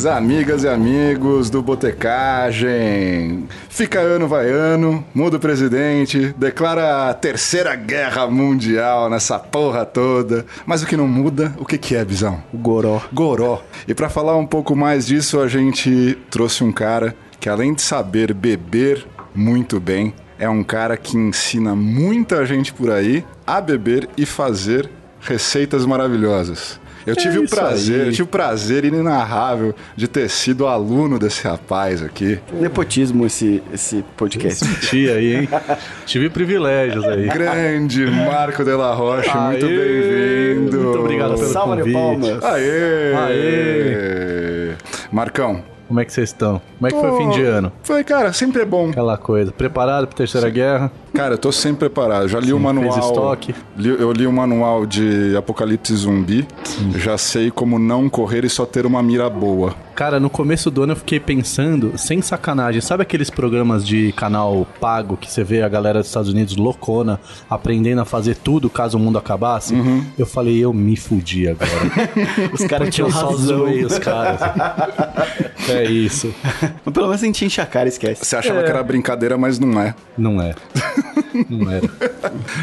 Saudações, amigas e amigos do Botecagem. Fica ano, vai ano, muda o presidente, declara a terceira guerra mundial nessa porra toda. Mas o que não muda, o que, que é, Bizão? Goró. Goró. E para falar um pouco mais disso, a gente trouxe um cara que além de saber beber muito bem, é um cara que ensina muita gente por aí a beber e fazer receitas maravilhosas. Eu tive o isso prazer, aí. eu tive o prazer inenarrável de ter sido aluno desse rapaz aqui. Nepotismo esse, esse podcast. Tia aí, hein? Tive privilégios aí. Grande Marco de la Rocha, muito Aê, bem-vindo. muito obrigado pelo Salva de convite. palmas. Aê! Aê! Marcão. Como é que vocês estão? Como é que foi o fim de ano? Foi, cara, sempre é bom. Aquela coisa. Preparado pra terceira guerra? Cara, eu tô sempre preparado. Já li o manual. fez estoque? li- eu li o manual de Apocalipse Zumbi. Já sei como não correr e só ter uma mira boa. Cara, no começo do ano eu fiquei pensando, sem sacanagem, sabe aqueles programas de canal pago que você vê a galera dos Estados Unidos loucona aprendendo a fazer tudo caso o mundo acabasse? Eu falei, eu me fudi agora. Os caras tinham só razão. zoei os caras. é isso. Mas pelo menos a gente enche a cara e esquece. Você achava que era brincadeira, mas não é. Não é. Não era.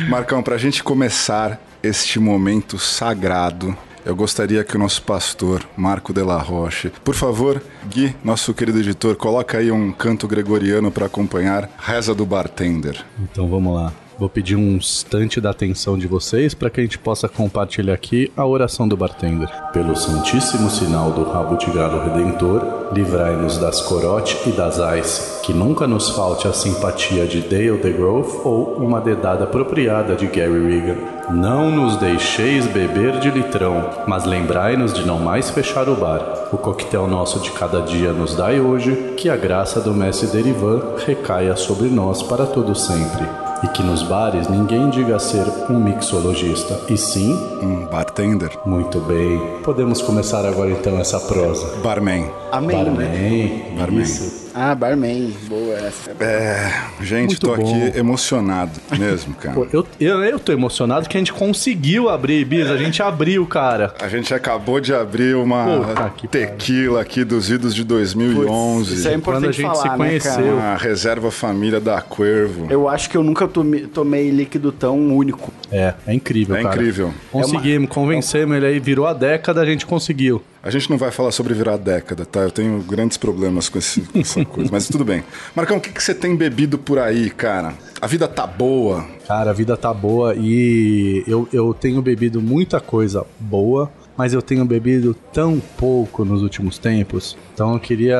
Marcão, pra gente começar este momento sagrado, eu gostaria que o nosso pastor, Marco de la Roche, por favor, Gui, nosso querido editor, coloca aí um canto gregoriano pra acompanhar Reza do Bartender. Então vamos lá. Vou pedir um instante da atenção de vocês para que a gente possa compartilhar aqui a oração do bartender. Pelo santíssimo sinal do rabo de galo redentor, livrai-nos das corote e das ice, que nunca nos falte a simpatia de Dale DeGroff ou uma dedada apropriada de Gary Regan. Não nos deixeis beber de litrão, mas lembrai-nos de não mais fechar o bar. O coquetel nosso de cada dia nos dai hoje, que a graça do mestre Derivan recaia sobre nós para todo sempre. E que nos bares ninguém diga ser um mixologista, e sim, Um bartender? muito bem. Podemos começar agora então essa prosa. Barman. Amém. né? Barman, Barman. isso. Ah, barman. Boa essa. É, gente, Muito tô bom. aqui emocionado mesmo, cara. Pô, eu, eu, eu tô emocionado que a gente conseguiu abrir, Bis. A gente abriu, cara. A gente acabou de abrir uma Puta que tequila aqui dos idos de 2011. Isso é Quando importante a gente falar, se né, conheceu. cara? Uma reserva família da Cuervo. Eu acho que eu nunca tomei, tomei líquido tão único. É, é incrível, É cara. incrível. Conseguimos, convencemos ele aí, virou a década, a gente conseguiu. A gente não vai falar sobre virar década, tá? Eu tenho grandes problemas com, esse- com essa coisa, mas tudo bem. Marcão, o que, que você tem bebido por aí, cara? A vida tá boa. Cara, a vida tá boa e eu, eu tenho bebido muita coisa boa, mas eu tenho bebido tão pouco nos últimos tempos. Então eu queria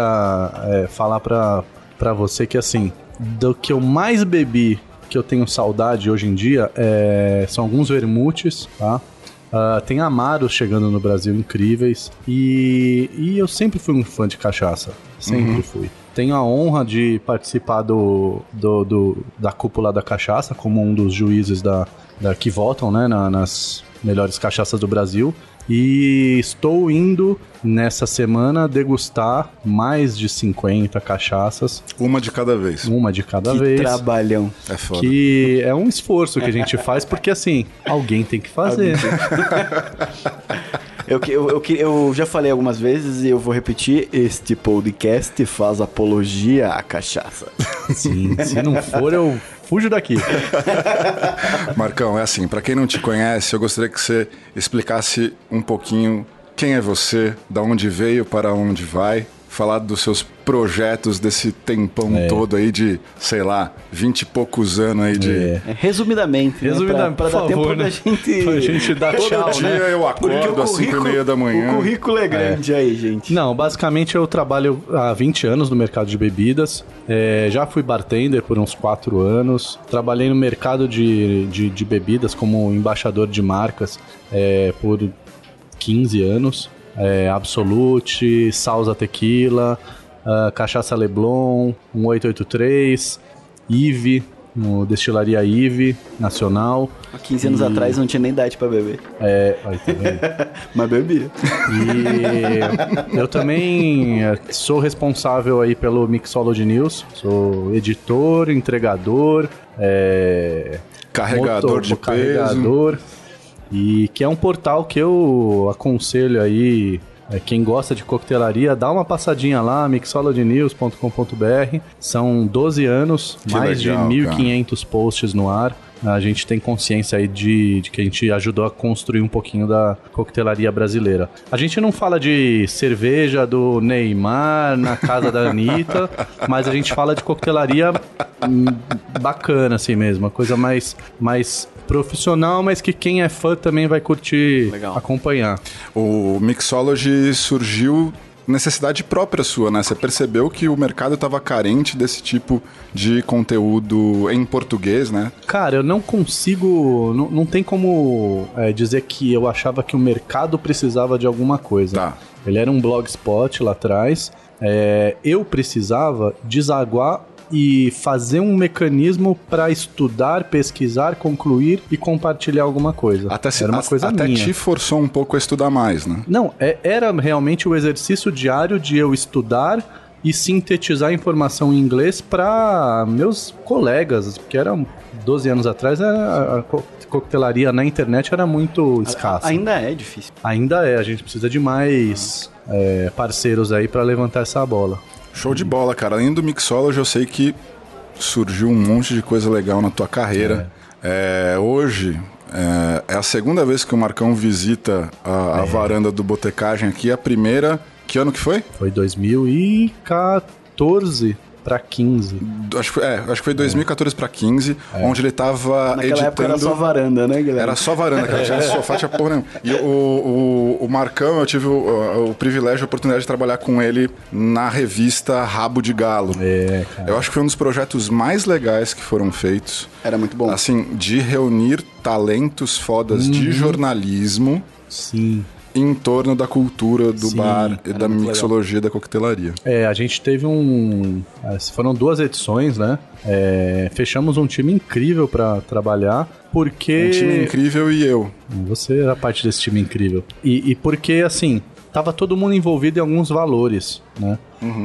é, falar pra, pra você que assim, do que eu mais bebi, que eu tenho saudade hoje em dia, é, são alguns vermutes, tá? Ah, tem amaros chegando no Brasil incríveis e, e eu sempre fui um fã de cachaça, sempre fui. Tenho a honra de participar do, do, do- da cúpula da cachaça como um dos juízes da, da que votam né, na- nas melhores cachaças do Brasil. E estou indo nessa semana degustar mais de 50 cachaças, Uma de cada vez. uma de cada que vez. trabalhão. É foda. Que é um esforço que a gente faz, porque assim, alguém tem que fazer. Eu, que- eu, eu, que- eu já falei algumas vezes e eu vou repetir: este podcast faz apologia à cachaça. Sim, se não for, eu fujo daqui. Marcão, é assim, pra quem não te conhece, eu gostaria que você explicasse um pouquinho quem é você, da onde veio, para onde vai, falar dos seus projetos desse tempão É. todo aí de, sei lá, vinte e poucos anos aí de... É. É, resumidamente, né, Resumidamente, pra, pra por dar favor, tempo né? da gente. Pra gente dar Todo tchau, dia né? eu acordo às cinco e meia da manhã. O currículo é grande aí, gente. Não, basicamente eu trabalho há 20 anos no mercado de bebidas. É, já fui bartender por uns 4 anos. Trabalhei no mercado de, de, de bebidas como embaixador de marcas é, por 15 anos. É, Absolute, Salsa Tequila, ah, Cachaça Leblon, 1883, Ive, no Destilaria Ive Nacional. Há 15 anos atrás não tinha nem idade pra beber. É, aí, tá? Mas bebia. E eu também eh, sou responsável aí pelo Mixology News. Sou editor, entregador, é, Carregador motor- de peso. E que é um portal que eu aconselho aí É, quem gosta de coquetelaria, dá uma passadinha lá, mixologynews.com.br. São 12 anos, Que mais legal, de 1.500 posts no ar. A gente tem consciência aí de, de que a gente ajudou a construir um pouquinho da coquetelaria brasileira. A gente não fala de cerveja do Neymar na casa da Anitta, mas a gente fala de coquetelaria hum, bacana assim mesmo, uma coisa mais, mais profissional, mas que quem é fã também vai curtir Legal. acompanhar. O Mixology surgiu necessidade própria sua, né? Você percebeu que o mercado estava carente desse tipo de conteúdo em português, né? Cara, eu não consigo. Não, não tem como é, dizer que eu achava que o mercado precisava de alguma coisa. Tá. Ele era um blogspot lá atrás. é, eu precisava desaguar e fazer um mecanismo para estudar, pesquisar, concluir e compartilhar alguma coisa. Até, se, era uma a- coisa até minha. te forçou um pouco a estudar mais, né? Não, é- era realmente o exercício diário de eu estudar e sintetizar a informação em inglês para meus colegas, porque era 12 anos atrás a, a co- coquetelaria na internet era muito escassa. Ainda é difícil. Ainda é, a gente precisa de mais é, parceiros aí para levantar essa bola. Show de bola, cara. Além do Mixology, eu sei que surgiu um monte de coisa legal na tua carreira. É, hoje é, é a segunda vez que o Marcão visita a, a varanda do Botecagem aqui. A primeira, que ano que foi? Foi 2014 para 15. Acho que, foi- é, acho que foi 2014 para 15, onde ele tava Naquela editando. época era só varanda, né, galera? Era só varanda, cara. Tinha sofá, tinha porra nenhuma. E o, o, o Marcão, eu tive o, o privilégio e a oportunidade de trabalhar com ele na revista Rabo de Galo. É, cara. Eu acho que foi um dos projetos mais legais que foram feitos. Era muito bom. Assim, de reunir talentos fodas de jornalismo Sim. Em torno da cultura do Sim, bar e da mixologia da coquetelaria. É, a gente teve um. é, Foram duas edições, né? É, fechamos um time incrível para trabalhar, porque. Um time incrível e eu. Você era parte desse time incrível. E, e porque, assim, tava todo mundo envolvido em alguns valores, né?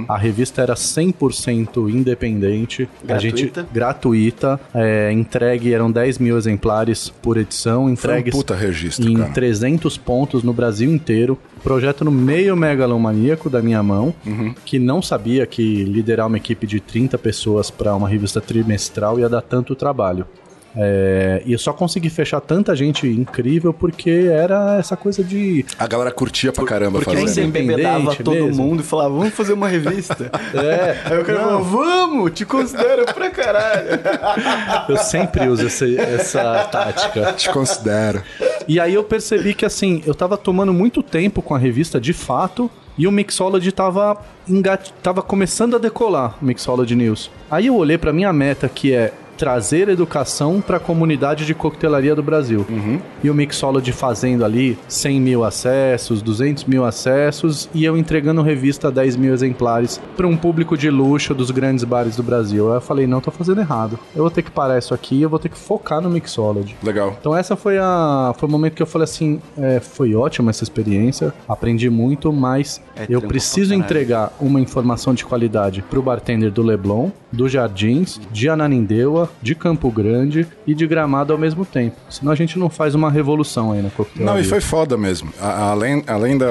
A revista era 100% independente. A gente, Gratuita. gratuita. é, entregue, eram 10 mil exemplares por edição. Foi um registro, em cara. 300 pontos no Brasil inteiro. Projeto no meio megalomaníaco da minha mão, Uhum. que não sabia que liderar uma equipe de 30 pessoas para uma revista trimestral ia dar tanto trabalho. É, e eu só consegui fechar tanta gente incrível porque era essa coisa de. A galera curtia pra caramba Porque aí fazendo. você embebedava Independente todo mesmo. mundo e falava, vamos fazer uma revista. É, Aí o cara falou, vamos, te considero pra caralho. eu sempre uso essa, essa tática. Te considero. E aí eu percebi que assim, eu tava tomando muito tempo com a revista de fato. E o Mixology tava, engat... tava começando a decolar, o Mixology News. Aí eu olhei pra minha meta, que é trazer educação para a comunidade de coquetelaria do Brasil. E o Mixology fazendo ali 100 mil acessos, 200 mil acessos e eu entregando revista a 10 mil exemplares para um público de luxo dos grandes bares do Brasil. Aí eu falei, não, tô fazendo errado. Eu vou ter que parar isso aqui e eu vou ter que focar no Mixology. Legal. Então essa foi a foi o momento que eu falei assim, é, foi ótima essa experiência, aprendi muito, mas É eu preciso entregar uma informação de qualidade pro bartender do Leblon, do Jardins, de Ananindeua, de Campo Grande e de Gramado ao mesmo tempo. Senão a gente não faz uma revolução aí na coquetelaria. Não, e foi foda mesmo. A- além além da,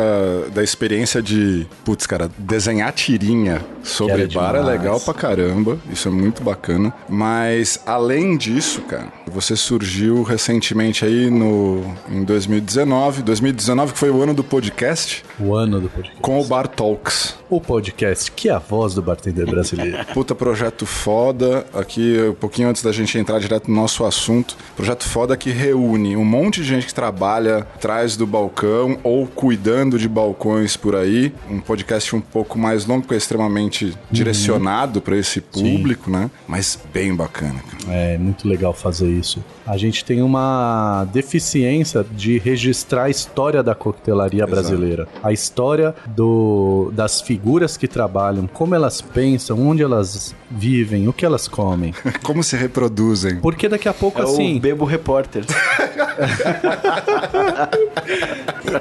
da experiência de, putz, cara, desenhar tirinha sobre bar é legal pra caramba. Isso é muito bacana. Mas, além disso, cara, você surgiu recentemente aí no, em 2019. 2019 que foi o ano do podcast o ano do podcast. com o Bar Talks. O podcast que é a voz do bartender brasileiro. Puta projeto foda. Aqui, um pouquinho antes da gente entrar direto no nosso assunto. Projeto foda que reúne um monte de gente que trabalha atrás do balcão ou cuidando de balcões por aí. Um podcast um pouco mais longo, porque é extremamente direcionado para esse público, né? Mas bem bacana, cara. É muito legal fazer isso. A gente tem uma deficiência de registrar a história da coquetelaria brasileira. A história do, das figuras que trabalham, como elas pensam, onde elas vivem, o que elas comem. Como se reproduzem. Porque daqui a pouco, É assim. o Bebo Repórter.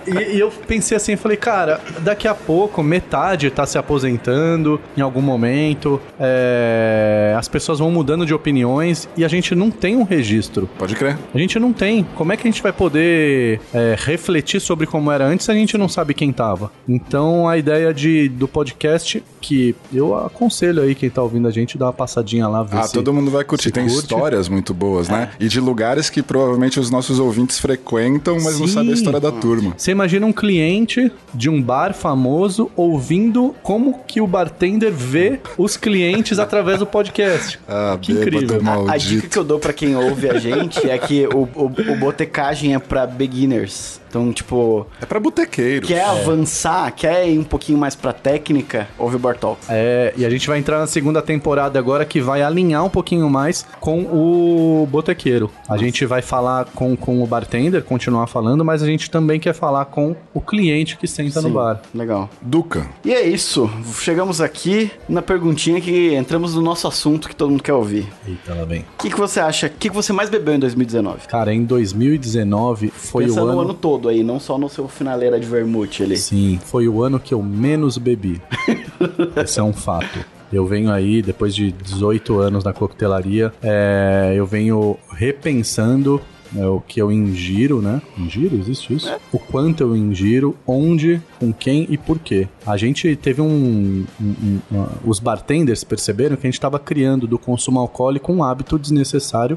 E, e eu pensei assim, falei, cara, daqui a pouco metade tá se aposentando em algum momento, é, as pessoas vão mudando de opiniões e a gente não tem um registro. Pode crer. A gente não tem. Como é que a gente vai poder é, refletir sobre como era antes se a gente não sabe quem tava? Então a ideia de, do podcast, que eu aconselho aí quem tá ouvindo a gente dar uma passadinha lá, ver Ah, se- todo mundo vai curtir. Tem curte. histórias muito boas, né? E de lugares que provavelmente os nossos ouvintes frequentam, mas não Sim. sabem a história da turma. Você imagina um cliente de um bar famoso ouvindo como que o bartender vê os clientes através do podcast. Ah, que incrível. maldito. A dica que eu dou pra quem ouve a gente é que o, o, o botecagem é pra beginners. Então, tipo, É pra botequeiro. quer avançar, quer ir um pouquinho mais pra técnica, ouve o Bartol. É, e a gente vai entrar na segunda temporada agora que vai alinhar um pouquinho mais com o botequeiro. A gente vai falar com, com o bartender, continuar falando, mas a gente também quer falar com o cliente que senta no Sim, bar. Legal. Duca. E é isso. Chegamos aqui na perguntinha que entramos no nosso assunto que todo mundo quer ouvir. Eita, lá vem. O que, que você acha? O que, que você mais bebeu em 2019? Cara, em 2019 foi Pensando o no ano... ano todo aí, não só no seu finaleira de vermute ali. Sim, foi o ano que eu menos bebi. Esse é um fato. Eu venho aí, depois de 18 anos na coquetelaria, é, eu venho repensando né, o que eu ingiro, né? Ingiro? Existe isso? O quanto eu ingiro, onde, com quem e por quê. A gente teve um... um- um- uma- os bartenders perceberam que a gente estava criando do consumo alcoólico um hábito desnecessário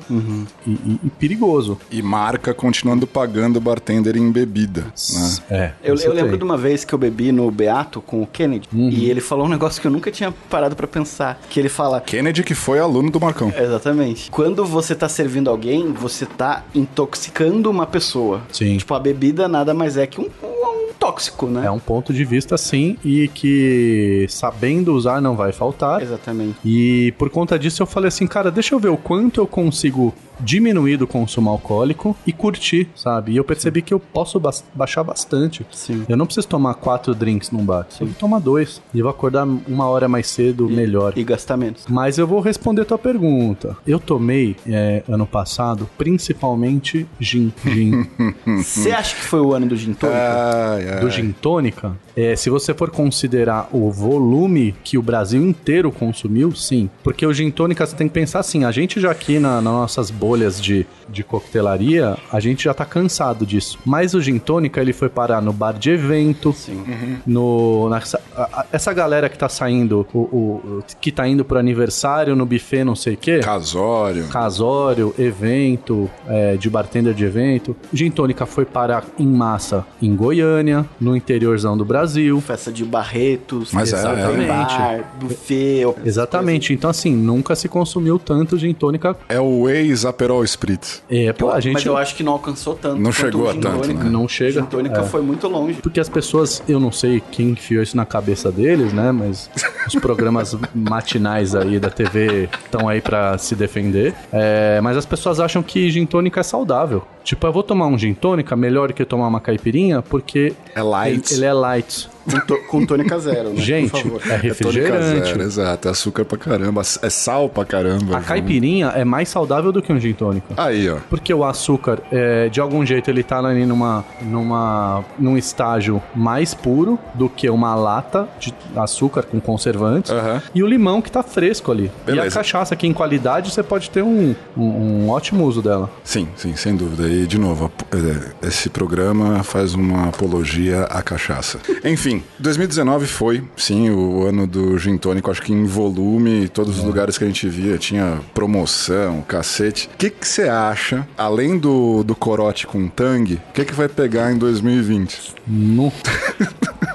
e, e- e perigoso. E marca continuando pagando o bartender em bebida. Né? É, Eu, eu lembro de uma vez que eu bebi no Beato com o Kennedy Uhum. e ele falou um negócio que eu nunca tinha parado pra pensar. Que ele fala. Kennedy que foi aluno do Marcão. Exatamente. Quando você tá servindo alguém, você tá intoxicando uma pessoa. Sim. Tipo, a bebida nada mais é que um, um- um tóxico, né? É um ponto de vista, sim, e que sabendo usar não vai faltar. Exatamente. E por conta disso eu falei assim, cara, deixa eu ver o quanto eu consigo diminuir do consumo alcoólico e curtir, sabe? E eu percebi que eu posso bas- baixar bastante. Sim. Eu não preciso tomar quatro drinks num bar. Eu vou tomar dois. E eu vou acordar uma hora mais cedo, melhor. E gastar menos. Mas eu vou responder tua pergunta. Eu tomei é, ano passado, principalmente gin. Gin. Você acha que foi o ano do gin tônica? Ai, ai. do gin tônica, é, se você for considerar o volume que o Brasil inteiro consumiu, sim. Porque o gin tônica, você tem que pensar assim, a gente já aqui na, nas nossas bolhas de, de coquetelaria, a gente já tá cansado disso. Mas o gin tônica, ele foi parar no bar de evento, Sim. no na- essa, a- a- essa galera que tá saindo, o, o- que tá indo pro aniversário, no buffet, não sei o quê. Casório. Casório, evento, é, de bartender de evento. Gin tônica foi parar em massa em Goiânia, no interiorzão do Brasil. Festa de Barretos, Mas é, Exatamente. bar, buffet. Exatamente. Então, assim, nunca se consumiu tanto gin tônica. É o ex-Aperol Spritz. É, pô, a gente Mas eu acho que não alcançou tanto. Não chegou a tanto, né? não chega. Gin tônica É. foi muito longe. Porque as pessoas, eu não sei quem enfiou isso na cabeça deles, né? Mas os programas matinais aí da TV estão aí pra se defender. É, mas as pessoas acham que gin tônica é saudável. Tipo, eu vou tomar um gin tônica melhor que tomar uma caipirinha porque É light. ele, ele é light. Com, com tônica zero, né? Gente, é É tônica refrigerante. zero, exato. É açúcar pra caramba. É sal pra caramba. A caipirinha é mais saudável do que um gin tônica. Aí, ó. Porque o açúcar, é, de algum jeito, ele tá ali numa, numa, num estágio mais puro do que uma lata de açúcar com conservantes. Aham. E o limão que tá fresco ali. E a Beleza. cachaça, que em qualidade você pode ter um, um, um ótimo uso dela. Sim, sim, sem dúvida. E, de novo, é, esse programa faz uma apologia à cachaça. Enfim, 2019 foi, sim, o ano do gin tônico. Acho que em volume, todos os lugares que a gente via tinha promoção, cacete. O que que você acha, além do, do corote com tangue, o que que vai pegar em 2020? No...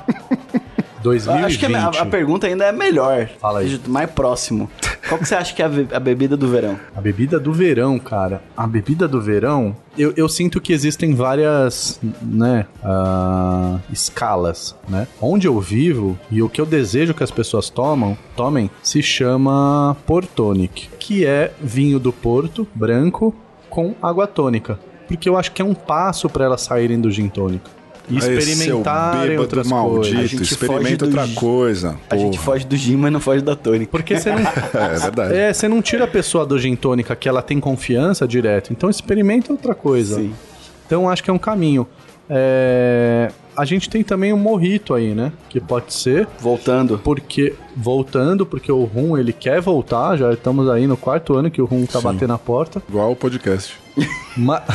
2020. Acho que a, a pergunta ainda é melhor. Fala aí. Mais próximo. Qual que você acha que é a, a bebida do verão? A bebida do verão, cara. A bebida do verão, eu, eu sinto que existem várias, né, ah, escalas, né? Onde eu vivo e o que eu desejo que as pessoas tomam, tomem, se chama Portonic, que é vinho do Porto, branco, com água tônica. Porque eu acho que é um passo para elas saírem do gin tônica. E experimentarem bêbado outras maldito, coisas. A gente experimenta outra gi- coisa. A gente porra. foge do gin, mas não foge da tônica. Porque você não, É, é verdade. é, você não tira a pessoa do gin tônica que ela tem confiança direto. Então experimenta outra coisa. Sim. Então acho que é um caminho. É, A gente tem também o morrito aí, né? Que pode ser Voltando. porque voltando, porque o Rum ele quer voltar, já estamos aí no quarto ano que o Rum tá Sim. batendo a porta. Igual o podcast. Ma-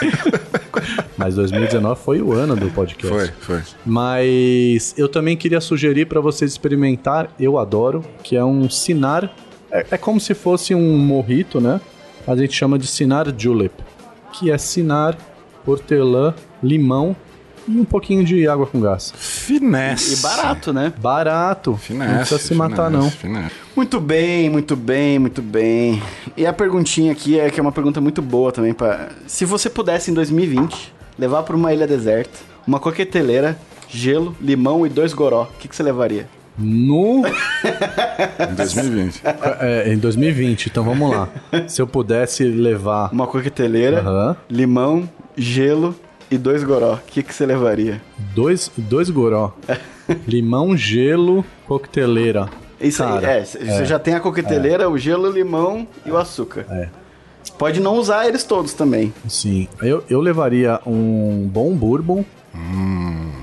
Mas 2019 foi o ano do podcast. Foi, foi. Mas eu também queria sugerir para vocês experimentar, eu adoro, que é um Sinar. É, é como se fosse um morrito, né? A gente chama de Sinar Julep, que é Sinar, hortelã, limão e um pouquinho de água com gás. Finesse. E barato, né? Barato, Finesse. não precisa se matar não. finesse, finesse. Muito bem, muito bem, muito bem. E a perguntinha aqui é que é uma pergunta muito boa também para Se você pudesse em 2020 levar para uma ilha deserta, uma coqueteleira, gelo, limão e dois goró, o que, que você levaria? No Em 2020. é, em 2020, então vamos lá. Se eu pudesse levar Uma coqueteleira, Aham. limão, gelo e dois goró, o que, que você levaria? dois, dois goró, limão, gelo, coqueteleira. Isso Cara, aí, é, você já tem a coqueteleira, o gelo, o limão e o açúcar. É. Pode não usar eles todos também. Sim, eu, eu levaria um bom bourbon.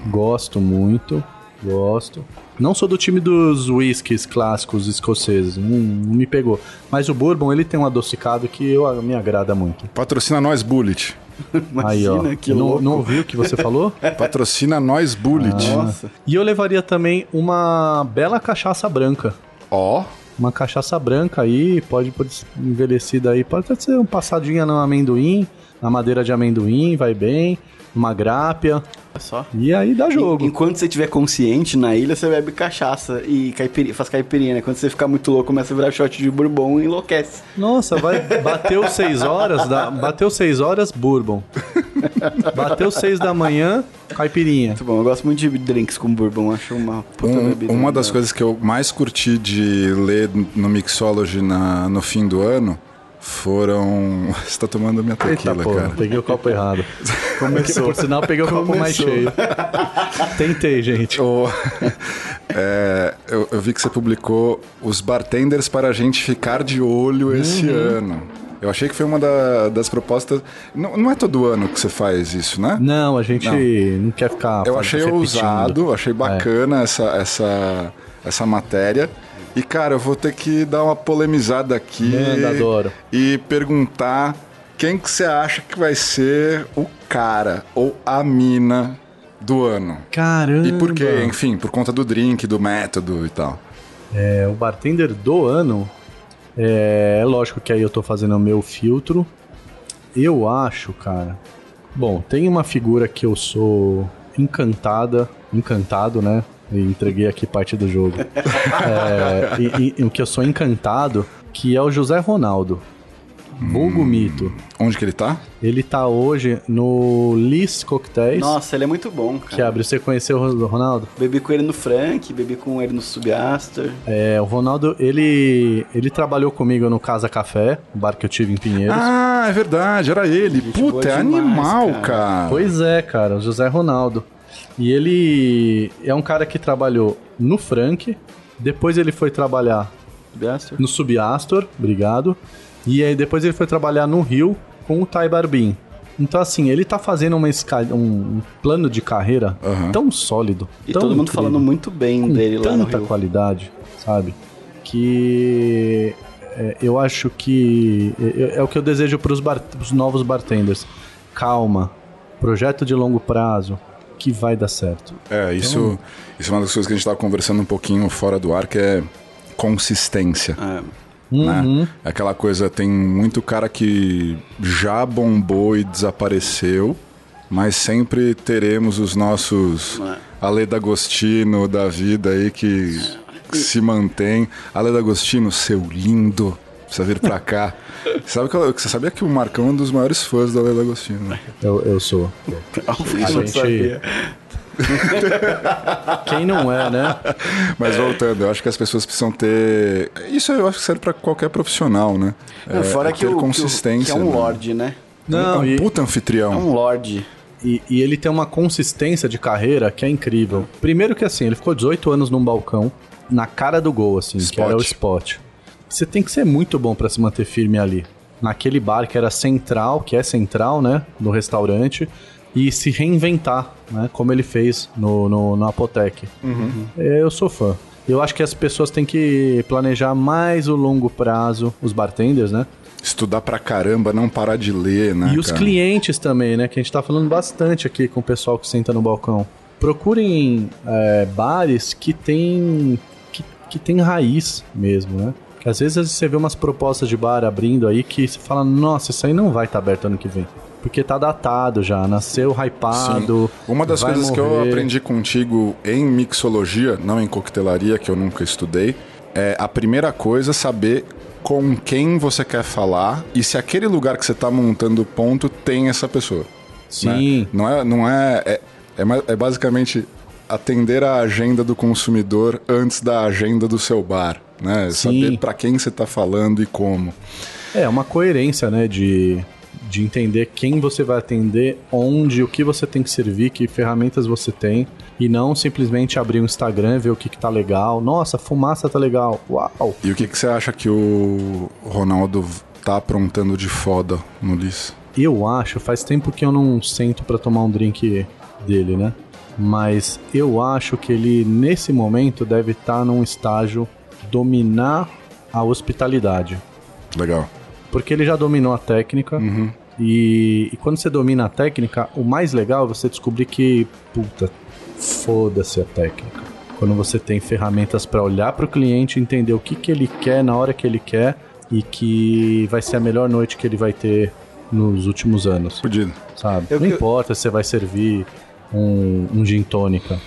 Gosto muito, gosto. Não sou do time dos whiskies clássicos escoceses, não, não me pegou. Mas o bourbon, ele tem um adocicado que eu, me agrada muito. Patrocina nós Bullet. Aí, ó. Imagina, que não, louco. não ouviu o que você falou? Patrocina nós Bullet. Nossa. E eu levaria também uma bela cachaça branca. Ó, Uma cachaça branca aí, pode, pode envelhecida aí, pode ser um passadinha no amendoim, na madeira de amendoim, vai bem, uma grápia, Olha só. e aí dá jogo. En- Enquanto você estiver consciente na ilha, você bebe cachaça e caipiri, faz caipirinha, né? Quando você ficar muito louco, começa a virar shot de bourbon e enlouquece. Nossa, vai, bateu seis horas, dá, bateu seis horas, bourbon. Bateu seis da manhã, caipirinha. Muito bom, eu gosto muito de drinks com bourbon, acho uma puta um- bebida. uma das coisas que eu mais curti de ler no Mixology na, no fim do ano foram. Você tá tomando minha Eita tequila, porra, cara. peguei o copo errado. Começou. Por sinal, peguei o copo mais Começou. cheio. Tentei, gente. O- é, eu, eu vi que você publicou os bartenders para a gente ficar de olho esse Uhum. ano. Eu achei que foi uma da- das propostas. Não, não é todo ano que você faz isso, né? Não, a gente não, quer ficar Eu achei repetindo. ousado, achei bacana essa, essa, essa matéria. E, cara, eu vou ter que dar uma polemizada aqui. Manda, adoro. E perguntar quem que você acha que vai ser o cara ou a mina do ano. Caramba. E por quê? Enfim, por conta do drink, do método e tal. É, o bartender do ano. É, é lógico que aí eu tô fazendo o meu filtro. Eu acho, cara. Bom, tem uma figura que eu sou encantada, encantado, né? E entreguei aqui parte do jogo. É, e, e- o que eu sou encantado, que é o José Ronaldo. Vulgo Mito. Onde que ele tá? Ele tá hoje no Lis Cocktails, Nossa, ele é muito bom, que cara. abre. Você conheceu o Ronaldo? Bebi com ele no Frank, bebi com ele no Subaster. É, o Ronaldo, ele, ele trabalhou comigo no Casa Café, o bar que eu tive em Pinheiros. Ah, é verdade, era ele. Gente Puta, é demais, animal, cara. cara. Pois é, cara, o José Ronaldo. E ele é um cara que trabalhou no Frank, depois ele foi trabalhar Subaster. no Subiastor, obrigado. E aí depois ele foi trabalhar no Rio com o Tai Barbin. Então, assim, ele tá fazendo uma esca- um, plano de carreira Aham. tão sólido. E tão todo mundo incrível, falando muito bem com dele lá no tanta qualidade, sabe? Que é, eu acho que é, é o que eu desejo para os novos bartenders. Calma, projeto de longo prazo que vai dar certo. É, isso, isso é uma das coisas que a gente tava conversando um pouquinho fora do ar, que é consistência. É. né? Aquela coisa, tem muito cara que já bombou e desapareceu, mas sempre teremos os nossos É. Ale D'Agostino da vida aí que, que se mantém. Ale D'Agostino, seu lindo, precisa vir pra cá. Sabe que, você sabia que o Marcão é um dos maiores fãs do Ale D'Agostino, né? Eu, eu sou. Que A não gente- sabia. Quem não é, né? Mas voltando, eu acho que as pessoas precisam ter. Isso eu acho que serve pra qualquer profissional, né? Não, fora é que, ter o, que o- consistência. que é um né? lorde, né? é um Não, e, puta É anfitrião. um lorde. e, e ele tem uma consistência de carreira que é incrível. Primeiro que assim, ele ficou 18 anos num balcão, na cara do gol, assim, que Spot. era o spot. Você tem que ser muito bom pra se manter firme ali. Naquele bar que era central, que é central, né? No restaurante. E se reinventar, né? Como ele fez no, no, no Apotec. É, Eu sou fã. Eu acho que as pessoas têm que planejar mais o longo prazo, os bartenders, né? Estudar pra caramba, não parar de ler, né? E os cara? clientes também, né? Que a gente tá falando bastante aqui com o pessoal que senta no balcão. Procurem é, bares que tem, que, que tem raiz mesmo, né? Que às vezes você vê umas propostas de bar abrindo aí que você fala, nossa, isso aí não vai estar aberto ano que vem. Porque tá datado já, nasceu hypado. Sim. Uma das coisas que eu morrer. aprendi contigo em mixologia, não em coquetelaria, que eu nunca estudei, é a primeira coisa saber com quem você quer falar e se aquele lugar que você tá montando o ponto tem essa pessoa. Sim. né? Não é, não é, é, é, é basicamente atender a agenda do consumidor antes da agenda do seu bar, né? Sim. Saber pra quem você tá falando e como. É, uma coerência, né? De, de entender quem você vai atender, onde, o que você tem que servir, que ferramentas você tem. E não simplesmente abrir o Instagram, ver o que, que tá legal. Nossa, fumaça tá legal. Uau! E o que, que você acha que o Ronaldo tá aprontando de foda no Liz? Eu acho, faz tempo que eu não sento pra tomar um drink dele, né? Mas eu acho que ele, nesse momento, deve estar num estágio dominar a hospitalidade. Legal. Porque ele já dominou a técnica. E, e quando você domina a técnica, o mais legal é você descobrir que, puta, foda-se a técnica. Quando você tem ferramentas pra olhar pro cliente, entender o que, que ele quer na hora que ele quer e que vai ser a melhor noite que ele vai ter nos últimos anos, Fudido. sabe? Eu Não que- importa se você vai servir um, um gin tônica.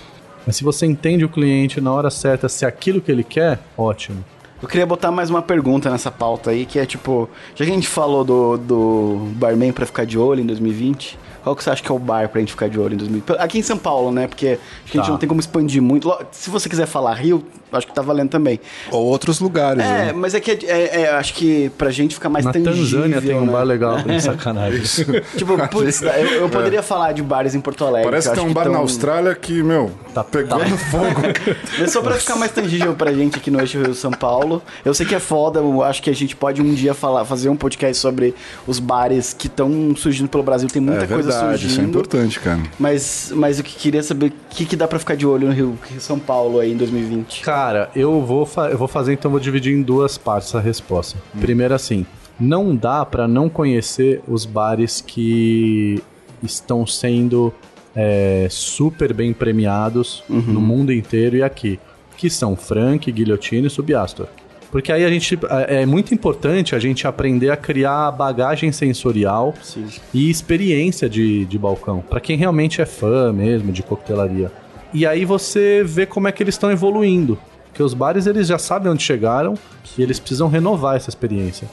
Mas se você entende o cliente na hora certa, se é aquilo que ele quer, ótimo. Eu queria botar mais uma pergunta nessa pauta aí, que é tipo, já que a gente falou do, do barman pra ficar de olho em 2020, qual que você acha que é o bar pra gente ficar de olho em 2020? Aqui em São Paulo, né? Porque acho que a gente Tá. não tem como expandir muito. Se você quiser falar Rio, acho que tá valendo também. Ou outros lugares, É, né? mas é que é, é- é, acho que pra gente ficar mais Na tangível, Tanzânia tem um né? bar legal, sacanagem. Tipo, putz, eu, eu poderia falar de bares em Porto Alegre. Parece que tem um bar tão- na Austrália que, meu, Tá- pegou tá. fogo. Mas só pra ficar mais tangível pra gente aqui no Eixo Rio São Paulo. Eu sei que é foda, eu acho que a gente pode um dia falar, fazer um podcast sobre os bares que estão surgindo pelo Brasil. Tem muita é coisa verdade, isso é surgindo. importante, cara. mas, mas eu que queria saber o que, que dá pra ficar de olho no Rio, São Paulo aí em 2020. Cara, eu vou, fa- eu vou fazer, então vou dividir em duas partes a resposta. Primeiro assim, não dá pra não conhecer os bares que estão sendo é, super bem premiados no mundo inteiro e aqui, que são Frank, Guilhotine e Subiastor. Porque aí a gente é é muito importante a gente aprender a criar bagagem sensorial Sim. e experiência de, de balcão, Pra quem realmente é fã mesmo de coquetelaria. E aí você vê como é que eles estão evoluindo, porque os bares eles já sabem onde chegaram e eles precisam renovar essa experiência.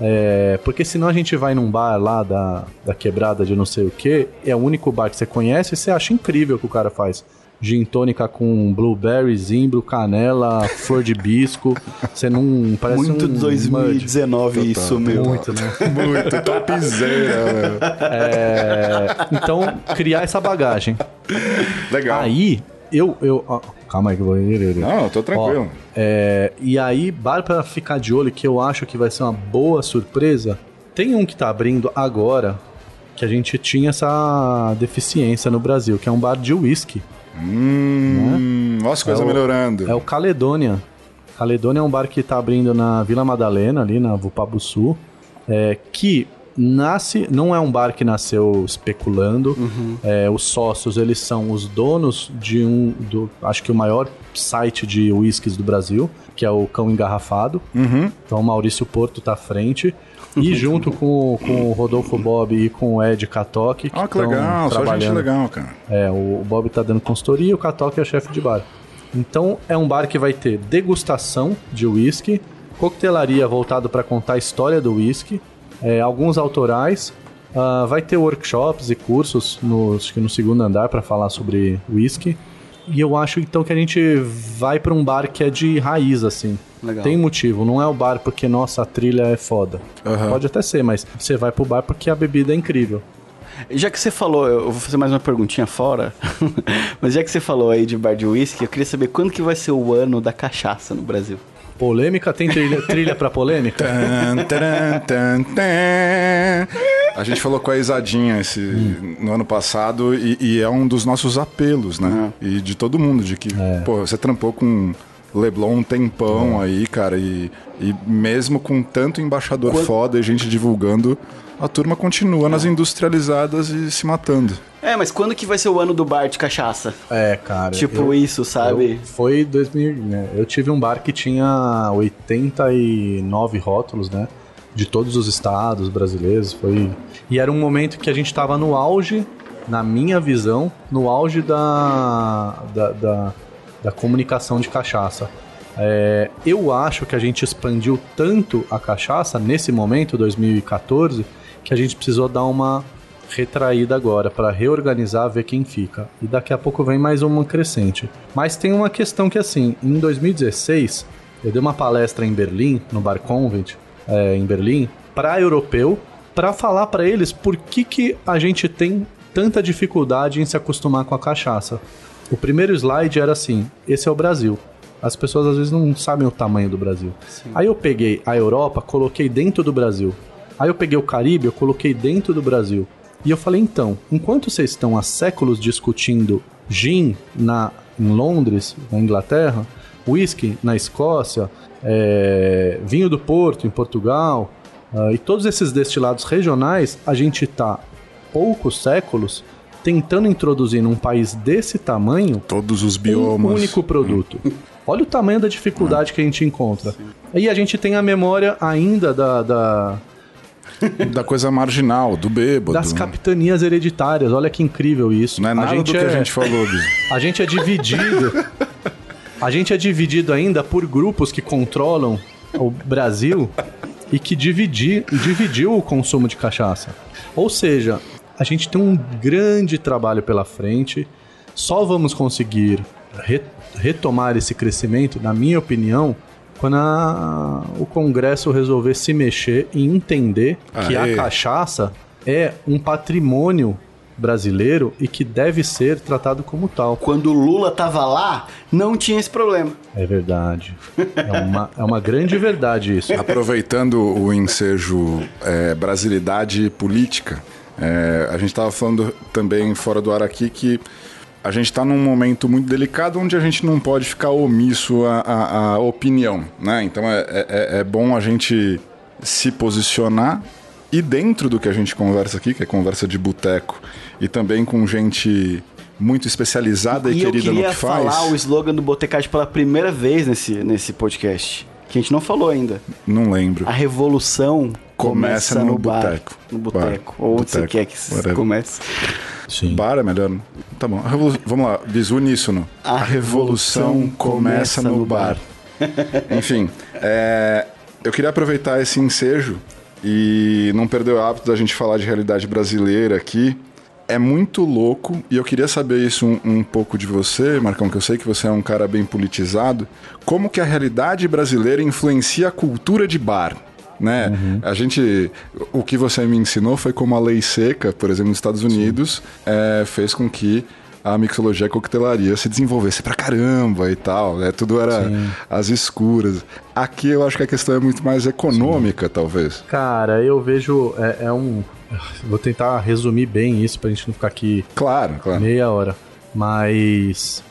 É, porque senão a gente vai num bar lá da, da quebrada de não sei o que, é o único bar que você conhece e você acha incrível o que o cara faz. Gin tônica com blueberry, zimbro, canela, flor de bisco. Você não parece Muito um 2019 Total. isso, meu. mud. Muito, né? Muito topzera, velho. É, então, criar essa bagagem. Legal. Aí, eu. eu ó, calma aí que eu vou. Não, eu tô tranquilo. Ó, é, e aí, bar pra ficar de olho, que eu acho que vai ser uma boa surpresa. Tem um que tá abrindo agora, que a gente tinha essa deficiência no Brasil, que é um bar de whisky. Hum, Nossa, as coisas É o- melhorando. É o Caledônia. Caledônia é um bar que tá abrindo na Vila Madalena, ali na Vupabuçu, é, que nasce, não é um bar que nasceu especulando. É, os sócios, eles são os donos de um, do, acho que o maior site de whiskies do Brasil, que é o Cão Engarrafado. Uhum. Então o Maurício Porto tá à frente. E junto com, com o Rodolfo Bob e com o Ed Katoki, que Ah, que estão legal, só gente legal, cara. é, o Bob tá dando consultoria e o Katoki é o chefe de bar. Então é um bar que vai ter degustação de whisky, coquetelaria voltado para contar a história do whisky, é, alguns autorais, ah, vai ter workshops e cursos no, que no segundo andar para falar sobre whisky. E eu acho então que a gente vai para um bar que é de raiz assim. Legal. Tem motivo, não é o bar porque nossa a trilha é foda. Aham. Pode até ser, mas você vai pro bar porque a bebida é incrível. Já que você falou, eu vou fazer mais uma perguntinha fora, mas já que você falou aí de bar de whisky, eu queria saber quando que vai ser o ano da cachaça no Brasil. Polêmica? Tem trilha, trilha pra polêmica? Tan, taran, tan, tan. A gente falou com a Isadinha esse, no ano passado e, e é um dos nossos apelos, né? E de todo mundo, de que, pô, você trampou com Leblon um tempão aí, cara, e, e mesmo com tanto embaixador Quando- foda e gente divulgando, a turma continua nas industrializadas e se matando. É, mas quando que vai ser o ano do bar de cachaça? É, cara. tipo eu- isso, sabe? eu- foi 2000, né? Eu tive um bar que tinha 89 rótulos, né? De todos os estados brasileiros. Foi e era um momento que a gente tava no auge, na minha visão, no auge da da, da, da comunicação de cachaça. É, eu acho que a gente expandiu tanto a cachaça nesse momento, 2014, que a gente precisou dar uma retraída agora para reorganizar, ver quem fica. E daqui a pouco vem mais uma crescente. Mas tem uma questão que assim, em 2016 eu dei uma palestra em Berlim, no Bar Convent, é, em Berlim, para europeu, para falar para eles por que, que a gente tem tanta dificuldade em se acostumar com a cachaça. O primeiro slide era assim: esse é o Brasil. As pessoas às vezes não sabem o tamanho do Brasil. Aí eu peguei a Europa, coloquei dentro do Brasil. Aí eu peguei o Caribe, eu coloquei dentro do Brasil. E eu falei, então, enquanto vocês estão há séculos discutindo gin na, em Londres, na Inglaterra, whisky na Escócia, é, vinho do Porto em Portugal, ah, e todos esses destilados regionais, a gente está poucos séculos tentando introduzir num país desse tamanho Todos os um biomas. único produto. Olha o tamanho da dificuldade que a gente encontra. E a gente tem a memória ainda da, da- Da coisa marginal, do bêbado. das né? capitanias hereditárias. Olha que incrível isso. Não é a nada gente do que é, a gente falou, Biso. a gente é dividido. A gente é dividido ainda por grupos que controlam o Brasil e que dividi, dividiu o consumo de cachaça. Ou seja, a gente tem um grande trabalho pela frente. Só vamos conseguir re- retomar esse crescimento, na minha opinião, quando a- o Congresso resolver se mexer e entender que Aê. a cachaça é um patrimônio brasileiro e que deve ser tratado como tal. Quando o Lula tava lá, não tinha esse problema. É verdade. É uma, é uma grande verdade isso. Aproveitando o ensejo é, brasilidade política, é, a gente estava falando também fora do ar aqui que a gente está num momento muito delicado onde a gente não pode ficar omisso à, à- à opinião, né? Então é, é- é bom a gente se posicionar e dentro do que a gente conversa aqui, que é conversa de boteco, e também com gente muito especializada e, E eu querida no queria que faz. falar o slogan do Botecagem pela primeira vez nesse, nesse podcast. Que a gente não falou ainda. Não lembro. A revolução começa, Começa no, no bar. boteco. No boteco. Bar. Ou onde você Boteco. quer que Whatever. comece. Sim. Bar é melhor. né? Tá bom. Vamos lá, bisu uníssono. A A, revolução começa no bar. Enfim, é, eu queria aproveitar esse ensejo e não perder o hábito da gente falar de realidade brasileira aqui. É muito louco e eu queria saber isso um, um pouco de você, Marcão, que eu sei que você é um cara bem politizado. Como que a realidade brasileira influencia a cultura de bar? Né? A gente. O que você me ensinou foi como a lei seca, por exemplo, nos Estados Unidos, é, fez com que a mixologia e a coquetelaria se desenvolvesse pra caramba e tal. Né? Tudo era às escuras. Aqui eu acho que a questão é muito mais econômica, talvez. Cara, eu vejo. É, é um. Vou tentar resumir bem isso pra gente não ficar aqui Claro, claro. meia hora. Mas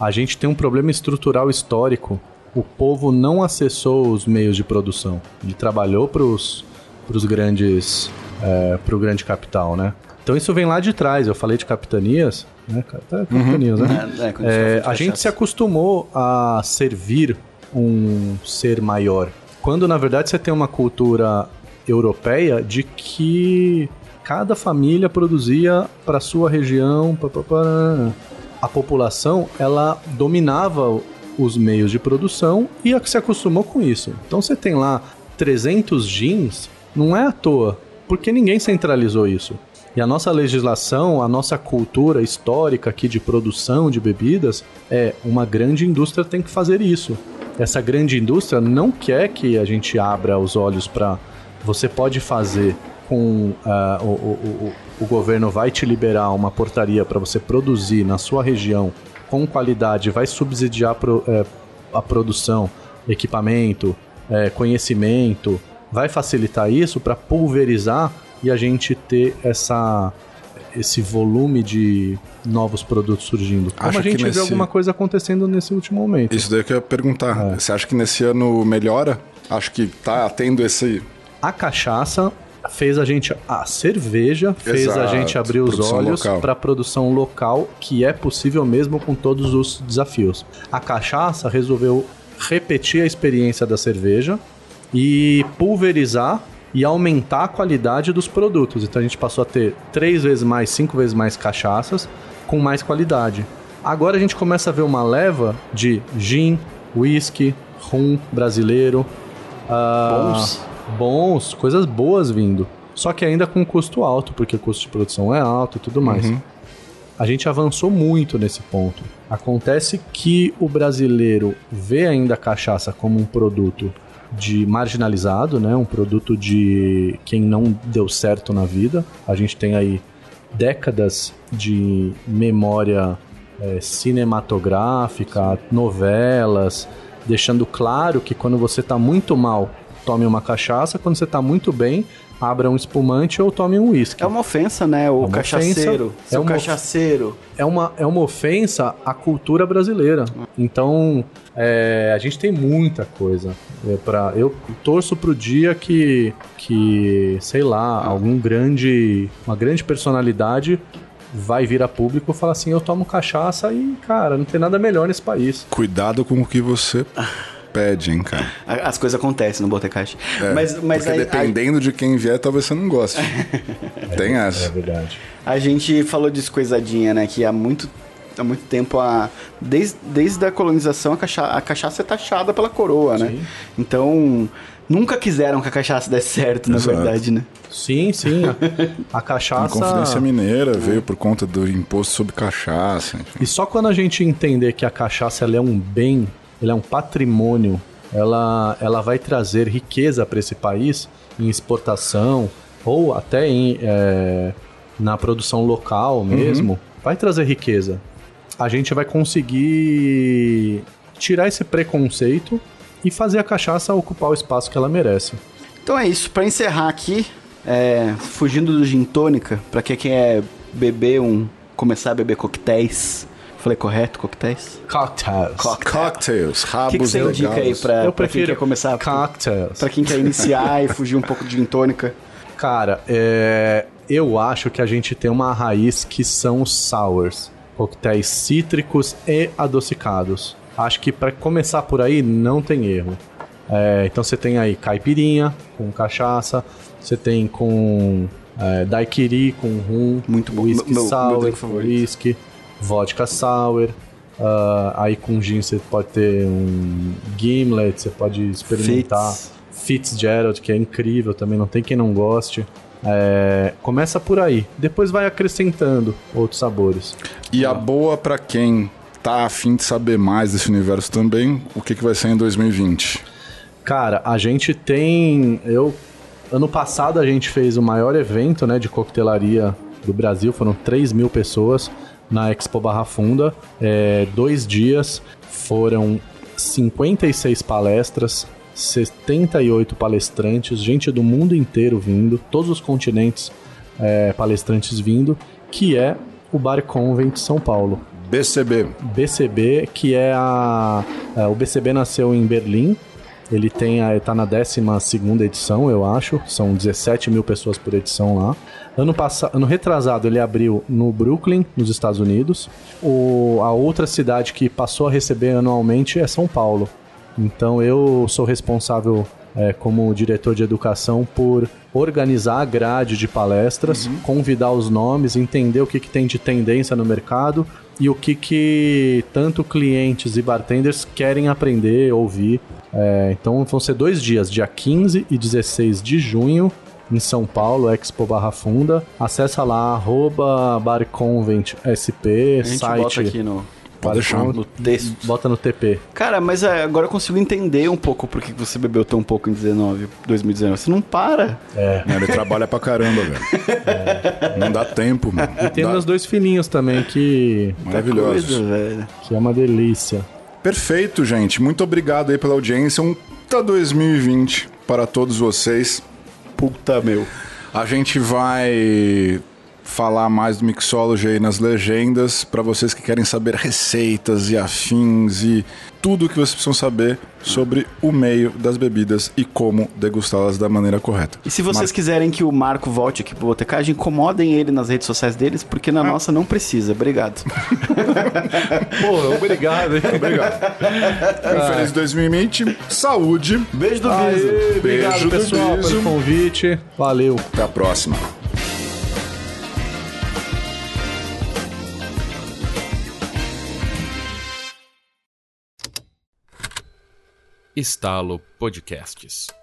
a gente tem um problema estrutural histórico. O povo não acessou os meios de produção. Ele trabalhou pros, pros grandes. É, pro grande capital, né? Então isso vem lá de trás. Eu falei de capitanias, né? Tá, Capitanias, né? É, é, É, a gente se acostumou a servir um ser maior. Quando na verdade você tem uma cultura europeia de que cada família produzia para sua região, pá, pá, pá. a população ela dominava os meios de produção e se acostumou com isso. Então você tem lá 300 jeans, não é à toa, porque ninguém centralizou isso. E a nossa legislação, a nossa cultura histórica aqui de produção de bebidas é uma grande indústria tem que fazer isso. Essa grande indústria não quer que a gente abra os olhos para você pode fazer com uh, o, o, o, o governo vai te liberar uma portaria para você produzir na sua região com qualidade, vai subsidiar pro, é, a produção, equipamento, é, conhecimento, vai facilitar isso para pulverizar e a gente ter essa esse volume de novos produtos surgindo. Como Acha a gente que nesse- vê alguma coisa acontecendo nesse último momento. Isso daí que eu ia perguntar. Você acha que nesse ano melhora? Acho que tá tendo esse. A cachaça fez a gente. A cerveja fez a gente abrir os olhos para a produção local, que é possível mesmo com todos os desafios. A cachaça resolveu repetir a experiência da cerveja e pulverizar e aumentar a qualidade dos produtos. Então a gente passou a ter três vezes mais, cinco vezes mais cachaças com mais qualidade. Agora a gente começa a ver uma leva de gin, whisky, rum brasileiro. ah, Bons. Bons, coisas boas vindo. Só que ainda com custo alto, porque o custo de produção é alto e tudo mais. A gente avançou muito nesse ponto. Acontece que o brasileiro vê ainda a cachaça como um produto de marginalizado, né? Um produto de quem não deu certo na vida. A gente tem aí décadas de memória eh, cinematográfica, novelas, deixando claro que quando você tá muito mal, tome uma cachaça, quando você tá muito bem, abra um espumante ou tome um uísque. É uma ofensa, né? O uma cachaceiro. ofensa. É uma- cachaceiro. é uma, é uma ofensa à cultura brasileira. Então, é, a gente tem muita coisa. É pra, eu torço pro dia que, que, sei lá, algum grande, uma grande personalidade vai vir a público e falar assim, eu tomo cachaça e, cara, não tem nada melhor nesse país. Cuidado com o que você pede, hein, cara. A- As coisas acontecem no Botecast. É, mas mas porque aí- dependendo de quem vier, talvez você não goste. Tem É essa. verdade. A, a gente falou disso coisadinha, né? Que há muito, há muito tempo, a, desde, desde a colonização, a, cacha, a cachaça é taxada pela coroa, né? Sim. Então, nunca quiseram que a cachaça desse certo, na Exato. verdade, né? Sim, sim. A, a A cachaça... Confidência Mineira veio por conta do imposto sobre cachaça. enfim. E só quando a gente entender que a cachaça ela é um bem, ela é um patrimônio, ela, ela vai trazer riqueza para esse país em exportação ou até em, é, na produção local mesmo, vai trazer riqueza. A gente vai conseguir tirar esse preconceito e fazer a cachaça ocupar o espaço que ela merece. Então é isso. Pra encerrar aqui, é, fugindo do gin tônica, pra quem quer beber um... Começar a beber coquetéis. Falei correto, coquetéis? Cocktails. Cocktails, O rabos que, que você indica aí pra, Eu pra quem prefiro quer começar? cocktails. Pra quem quer iniciar e fugir um pouco de gin tônica. Cara, é, eu acho que a gente tem uma raiz que são os sours, coquetéis cítricos e adocicados. Acho que pra começar por aí não tem erro. É, então você tem aí caipirinha com cachaça, você tem com é, daiquiri com rum, Muito bom. whisky Meu- meu sour, drink favorito. whisky, vodka sour. ah, aí com gin você pode ter um gimlet, você pode experimentar. Fitz. Fitzgerald, que é incrível também, não tem quem não goste. É, começa por aí, depois vai acrescentando outros sabores. E a boa pra quem tá afim de saber mais desse universo também, o que, que vai ser em 2020? Cara, a gente tem. Eu. Ano passado a gente fez o maior evento né, de coquetelaria do Brasil, foram 3 mil pessoas na Expo Barra Funda. É, dois dias, foram 56 palestras, 78 palestrantes, gente do mundo inteiro vindo, todos os continentes é, palestrantes vindo, que é o Bar Convent São Paulo. BCB. BCB, que é a. é, o BCB nasceu em Berlim. Ele tem a, tá na 12 edição, eu acho. São 17 mil pessoas por edição lá. Ano, passado, ano retrasado ele abriu no Brooklyn, nos Estados Unidos. O, a outra cidade que passou a receber anualmente é São Paulo. Então eu sou responsável é, como diretor de educação por organizar a grade de palestras, convidar os nomes, entender o que, que tem de tendência no mercado e o que, que tanto clientes e bartenders querem aprender, ouvir. É, então vão ser dois dias, dia 15 e 16 de junho, em São Paulo, Expo Barra Funda. Acessa lá, arroba barconventsp, site bota aqui no. Pode deixar. No texto. Bota no TP. Cara, mas é, agora eu consigo entender um pouco por que você bebeu tão pouco em 19, 2019. Você não para. É. Não, ele trabalha pra caramba, velho. Não dá tempo, mano. E tem Dá- meus dois filhinhos também, que, Maravilhosos. Coisa, velho. que é uma delícia. Perfeito, gente. Muito obrigado aí pela audiência. Um tá 2020 para todos vocês. Puta, meu. A gente vai falar mais do Mixology aí nas legendas para vocês que querem saber receitas e afins e tudo que vocês precisam saber sobre o meio das bebidas e como degustá-las da maneira correta. E se vocês Mas- quiserem que o Marco volte aqui pro Botecagem, incomodem ele nas redes sociais deles, porque na nossa não precisa. Obrigado. Pô, obrigado, hein? Obrigado. Um feliz 2020. Saúde. Beijo do Aê, Biso. obrigado, Beijo do pessoal, pelo convite. Valeu. Até a próxima. Estalo Podcasts.